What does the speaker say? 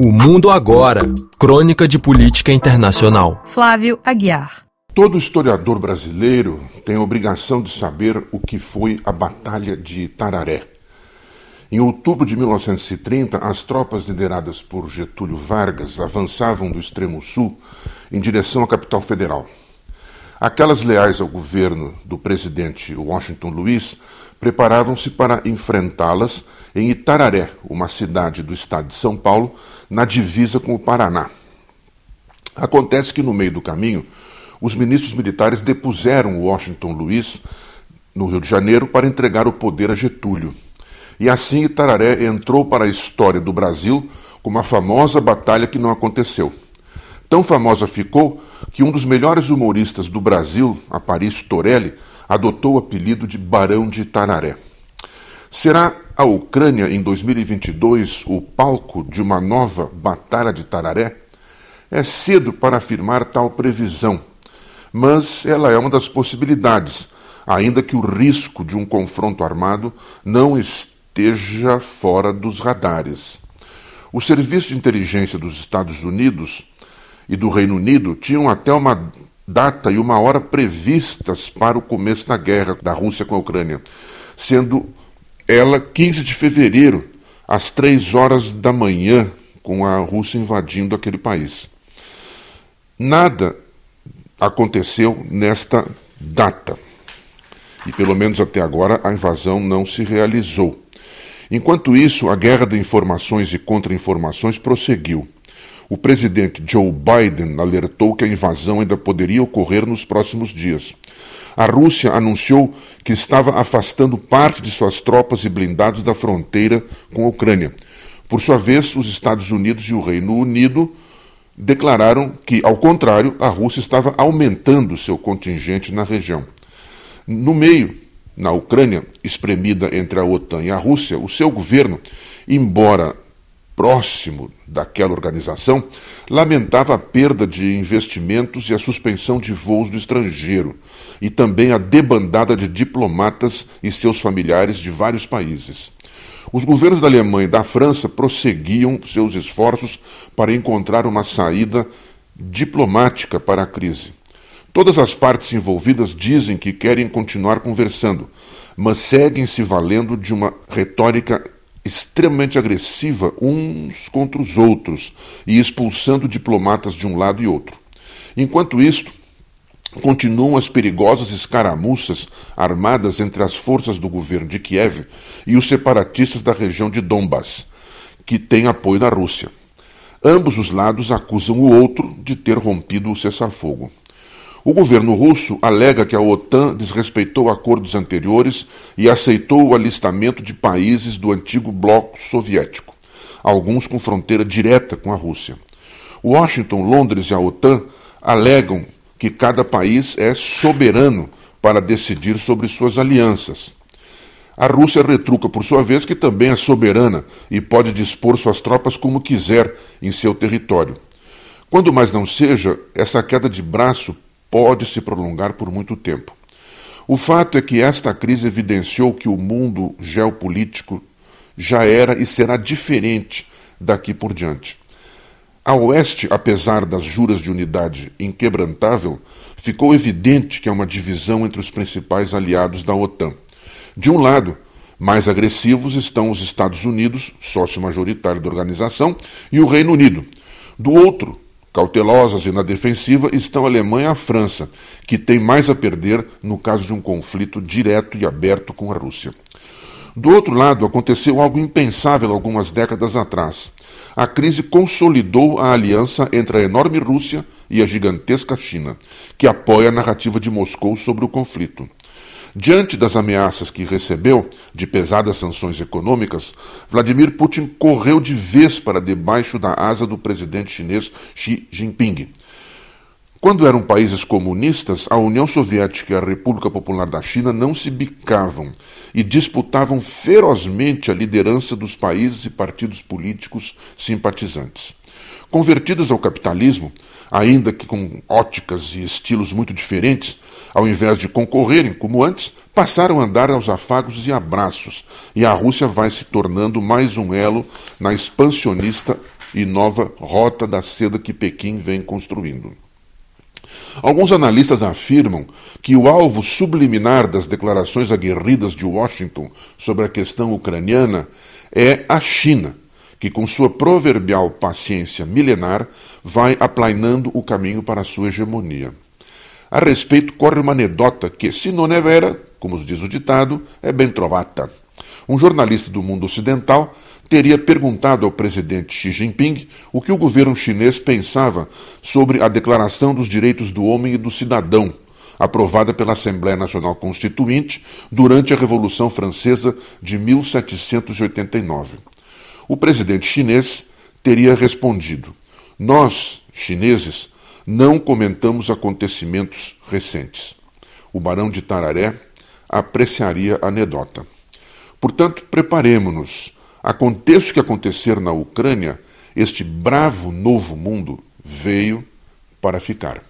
O Mundo Agora Crônica de Política Internacional. Flávio Aguiar. Todo historiador brasileiro tem a obrigação de saber o que foi a Batalha de Tararé. Em outubro de 1930, as tropas lideradas por Getúlio Vargas avançavam do extremo sul em direção à capital federal. Aquelas leais ao governo do presidente Washington Luiz preparavam-se para enfrentá-las em Itararé, uma cidade do estado de São Paulo, na divisa com o Paraná. Acontece que no meio do caminho, os ministros militares depuseram Washington Luiz no Rio de Janeiro para entregar o poder a Getúlio. E assim Itararé entrou para a história do Brasil como a famosa batalha que não aconteceu. Tão famosa ficou que um dos melhores humoristas do Brasil, Aparício Torelli, adotou o apelido de Barão de Itararé. Será a Ucrânia em 2022 o palco de uma nova Batalha de Tararé? É cedo para afirmar tal previsão, mas ela é uma das possibilidades, ainda que o risco de um confronto armado não esteja fora dos radares. O Serviço de Inteligência dos Estados Unidos e do Reino Unido tinham até uma data e uma hora previstas para o começo da guerra da Rússia com a Ucrânia, sendo ela 15 de fevereiro, às 3 horas da manhã, com a Rússia invadindo aquele país. Nada aconteceu nesta data. E pelo menos até agora a invasão não se realizou. Enquanto isso, a guerra de informações e contra-informações prosseguiu. O presidente Joe Biden alertou que a invasão ainda poderia ocorrer nos próximos dias. A Rússia anunciou que estava afastando parte de suas tropas e blindados da fronteira com a Ucrânia. Por sua vez, os Estados Unidos e o Reino Unido declararam que, ao contrário, a Rússia estava aumentando seu contingente na região. No meio, na Ucrânia, espremida entre a OTAN e a Rússia, o seu governo, embora próximo daquela organização, lamentava a perda de investimentos e a suspensão de voos do estrangeiro, e também a debandada de diplomatas e seus familiares de vários países. Os governos da Alemanha e da França prosseguiam seus esforços para encontrar uma saída diplomática para a crise. Todas as partes envolvidas dizem que querem continuar conversando, mas seguem se valendo de uma retórica extremamente agressiva uns contra os outros e expulsando diplomatas de um lado e outro. Enquanto isto, continuam as perigosas escaramuças armadas entre as forças do governo de Kiev e os separatistas da região de Donbas, que têm apoio da Rússia. Ambos os lados acusam o outro de ter rompido o cessar-fogo. O governo russo alega que a OTAN desrespeitou acordos anteriores e aceitou o alistamento de países do antigo bloco soviético, alguns com fronteira direta com a Rússia. Washington, Londres e a OTAN alegam que cada país é soberano para decidir sobre suas alianças. A Rússia retruca, por sua vez, que também é soberana e pode dispor suas tropas como quiser em seu território. Quando mais não seja, essa queda de braço pode se prolongar por muito tempo. O fato é que esta crise evidenciou que o mundo geopolítico já era e será diferente daqui por diante. A oeste, apesar das juras de unidade inquebrantável, ficou evidente que há uma divisão entre os principais aliados da OTAN. De um lado, mais agressivos estão os Estados Unidos, sócio majoritário da organização, e o Reino Unido. Do outro, Cautelosas e na defensiva estão a Alemanha e a França, que têm mais a perder no caso de um conflito direto e aberto com a Rússia. Do outro lado, aconteceu algo impensável algumas décadas atrás. A crise consolidou a aliança entre a enorme Rússia e a gigantesca China, que apoia a narrativa de Moscou sobre o conflito. Diante das ameaças que recebeu de pesadas sanções econômicas, Vladimir Putin correu de vez para debaixo da asa do presidente chinês Xi Jinping. Quando eram países comunistas, a União Soviética e a República Popular da China não se bicavam e disputavam ferozmente a liderança dos países e partidos políticos simpatizantes. Convertidas ao capitalismo, ainda que com óticas e estilos muito diferentes, ao invés de concorrerem como antes, passaram a andar aos afagos e abraços, e a Rússia vai se tornando mais um elo na expansionista e nova rota da seda que Pequim vem construindo. Alguns analistas afirmam que o alvo subliminar das declarações aguerridas de Washington sobre a questão ucraniana é a China, que com sua proverbial paciência milenar vai aplainando o caminho para a sua hegemonia. A respeito, corre uma anedota que, se non é vera, como diz o ditado, é bem trovata. Um jornalista do mundo ocidental teria perguntado ao presidente Xi Jinping o que o governo chinês pensava sobre a Declaração dos Direitos do Homem e do Cidadão, aprovada pela Assembleia Nacional Constituinte durante a Revolução Francesa de 1789. O presidente chinês teria respondido: Nós, chineses, não comentamos acontecimentos recentes. O barão de Tararé apreciaria a anedota. Portanto, preparemos-nos. Aconteça o que acontecer na Ucrânia, este bravo novo mundo veio para ficar.